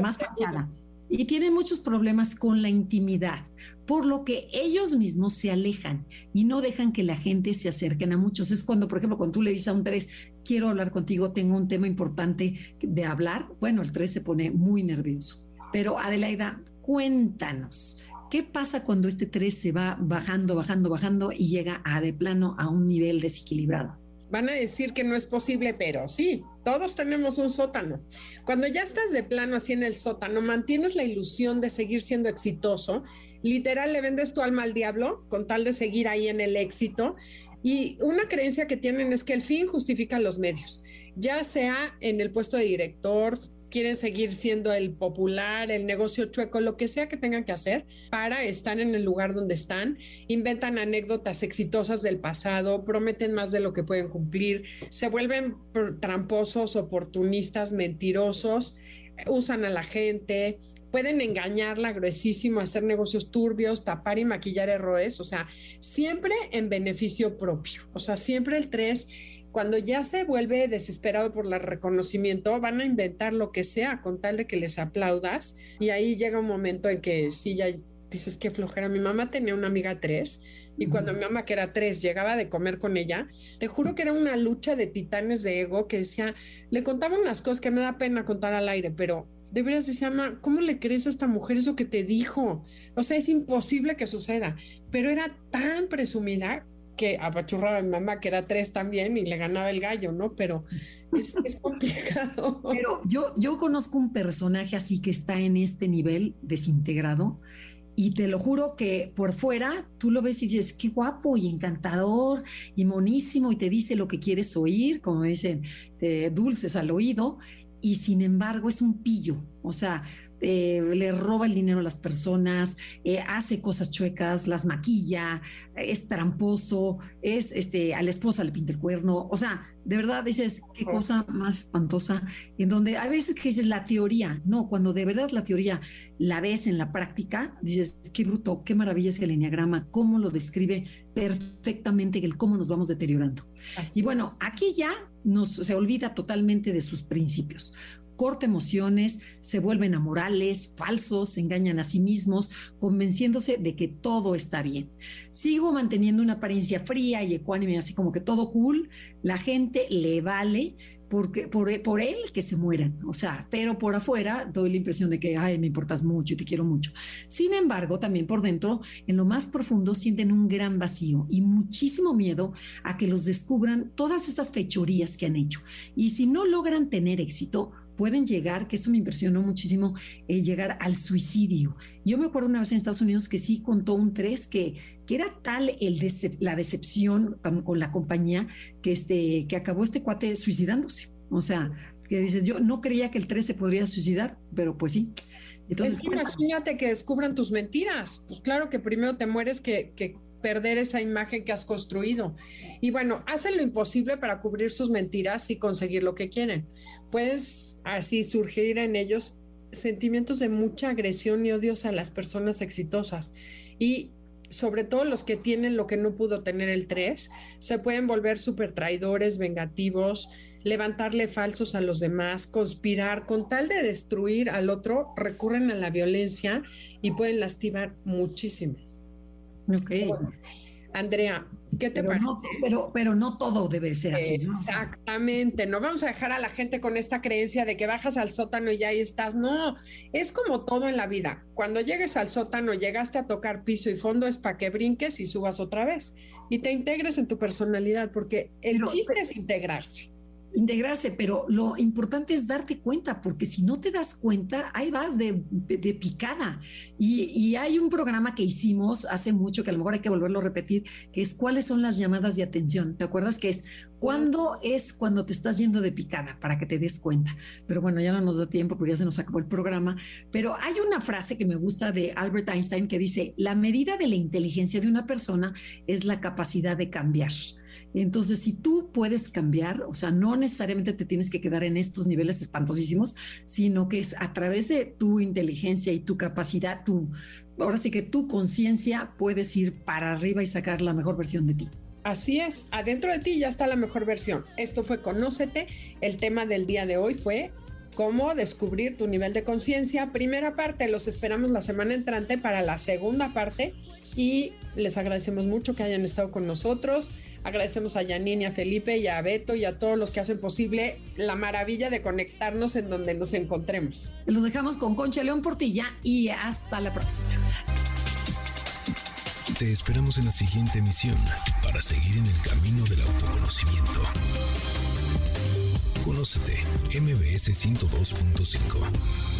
más fachada. Y tienen muchos problemas con la intimidad, por lo que ellos mismos se alejan y no dejan que la gente se acerquen a muchos. Es cuando, por ejemplo, cuando tú le dices a un 3, quiero hablar contigo, tengo un tema importante de hablar, bueno, el 3 se pone muy nervioso. Pero Adelaida, cuéntanos, ¿qué pasa cuando este 3 se va bajando, bajando, bajando y llega a de plano a un nivel desequilibrado? Van a decir que no es posible, pero sí, todos tenemos un sótano. Cuando ya estás de plano así en el sótano, mantienes la ilusión de seguir siendo exitoso, literal le vendes tu alma al diablo con tal de seguir ahí en el éxito. Y una creencia que tienen es que el fin justifica los medios, ya sea en el puesto de director, quieren seguir siendo el popular, el negocio chueco, lo que sea que tengan que hacer para estar en el lugar donde están, inventan anécdotas exitosas del pasado, prometen más de lo que pueden cumplir, se vuelven tramposos, oportunistas, mentirosos, usan a la gente, pueden engañarla gruesísimo, hacer negocios turbios, tapar y maquillar errores, o sea, siempre en beneficio propio, o sea, siempre el 3 cuando ya se vuelve desesperado por el reconocimiento, van a inventar lo que sea con tal de que les aplaudas. Y ahí llega un momento en que sí, ya dices que flojera. Mi mamá tenía una amiga tres y cuando mi mamá, que era tres, llegaba de comer con ella, te juro que era una lucha de titanes de ego que decía, le contaba unas cosas que me da pena contar al aire, pero de veras decía, mamá, ¿cómo le crees a esta mujer eso que te dijo? O sea, es imposible que suceda, pero era tan presumida que apachurraba a mi mamá, que era tres también, y le ganaba el gallo, ¿no? Pero es, complicado. Pero yo, yo conozco un personaje así que está en este nivel desintegrado, y te lo juro que por fuera tú lo ves y dices, qué guapo y encantador y monísimo, y te dice lo que quieres oír, como dicen, dulces al oído, y sin embargo es un pillo, o sea, eh, le roba el dinero a las personas, eh, hace cosas chuecas, las maquilla, es tramposo, es este, a la esposa le pinta el cuerno, o sea, de verdad dices, qué cosa más espantosa, en donde a veces que dices la teoría, no, cuando de verdad la teoría la ves en la práctica, dices, qué bruto, qué maravilla es el enneagrama, cómo lo describe perfectamente el cómo nos vamos deteriorando. y bueno, aquí ya nos, se olvida totalmente de sus principios corta emociones, se vuelven amorales, falsos, se engañan a sí mismos, convenciéndose de que todo está bien. Sigo manteniendo una apariencia fría y ecuánime, así como que todo cool, la gente le vale porque, por, por él que se mueran, o sea, pero por afuera doy la impresión de que, ay, me importas mucho y te quiero mucho. Sin embargo, también por dentro, en lo más profundo, sienten un gran vacío y muchísimo miedo a que los descubran todas estas fechorías que han hecho. Y si no logran tener éxito, pueden llegar, que esto me impresionó muchísimo, eh, llegar al suicidio. Yo me acuerdo una vez en Estados Unidos que sí contó un 3 que, que era tal el la decepción con, la compañía que, este, que acabó este cuate suicidándose. O sea, que dices, yo no creía que el 3 se podría suicidar, pero pues sí. Entonces, imagínate que descubran tus mentiras. Pues claro que primero te mueres que, que perder esa imagen que has construido. Y bueno, hacen lo imposible para cubrir sus mentiras y conseguir lo que quieren. Puedes así surgir en ellos sentimientos de mucha agresión y odios a las personas exitosas. Y sobre todo los que tienen lo que no pudo tener el 3, se pueden volver súper traidores, vengativos, levantarle falsos a los demás, conspirar con tal de destruir al otro, recurren a la violencia y pueden lastimar muchísimo. Andrea, ¿qué te parece? pero, pero no todo debe ser así. Exactamente, ¿no? vamos a dejar a la gente con esta creencia de que bajas al sótano y ya ahí estás. No, es como todo en la vida. Cuando llegues al sótano, llegaste a tocar piso y fondo, es para que brinques y subas otra vez y te integres en tu personalidad, porque el chiste es integrarse integrarse, pero lo importante es darte cuenta, porque si no te das cuenta, ahí vas de, picada. Y, hay un programa que hicimos hace mucho, que a lo mejor hay que volverlo a repetir, que es cuáles son las llamadas de atención. ¿Te acuerdas que es cuándo es cuando te estás yendo de picada para que te des cuenta? Pero bueno, ya no nos da tiempo porque ya se nos acabó el programa. Pero hay una frase que me gusta de Albert Einstein que dice, la medida de la inteligencia de una persona es la capacidad de cambiar. Entonces, si tú puedes cambiar, o sea, no necesariamente te tienes que quedar en estos niveles espantosísimos, sino que es a través de tu inteligencia y tu capacidad, tu, ahora sí que tu conciencia puedes ir para arriba y sacar la mejor versión de ti. Así es, adentro de ti ya está la mejor versión. Esto fue Conócete. El tema del día de hoy fue cómo descubrir tu nivel de conciencia. Primera parte, los esperamos la semana entrante para la segunda parte y les agradecemos mucho que hayan estado con nosotros. Agradecemos a Janine, a Felipe y a Beto y a todos los que hacen posible la maravilla de conectarnos en donde nos encontremos. Los dejamos con Concha León Portilla y hasta la próxima. Te esperamos en la siguiente emisión para seguir en el camino del autoconocimiento. Conócete, MBS 102.5.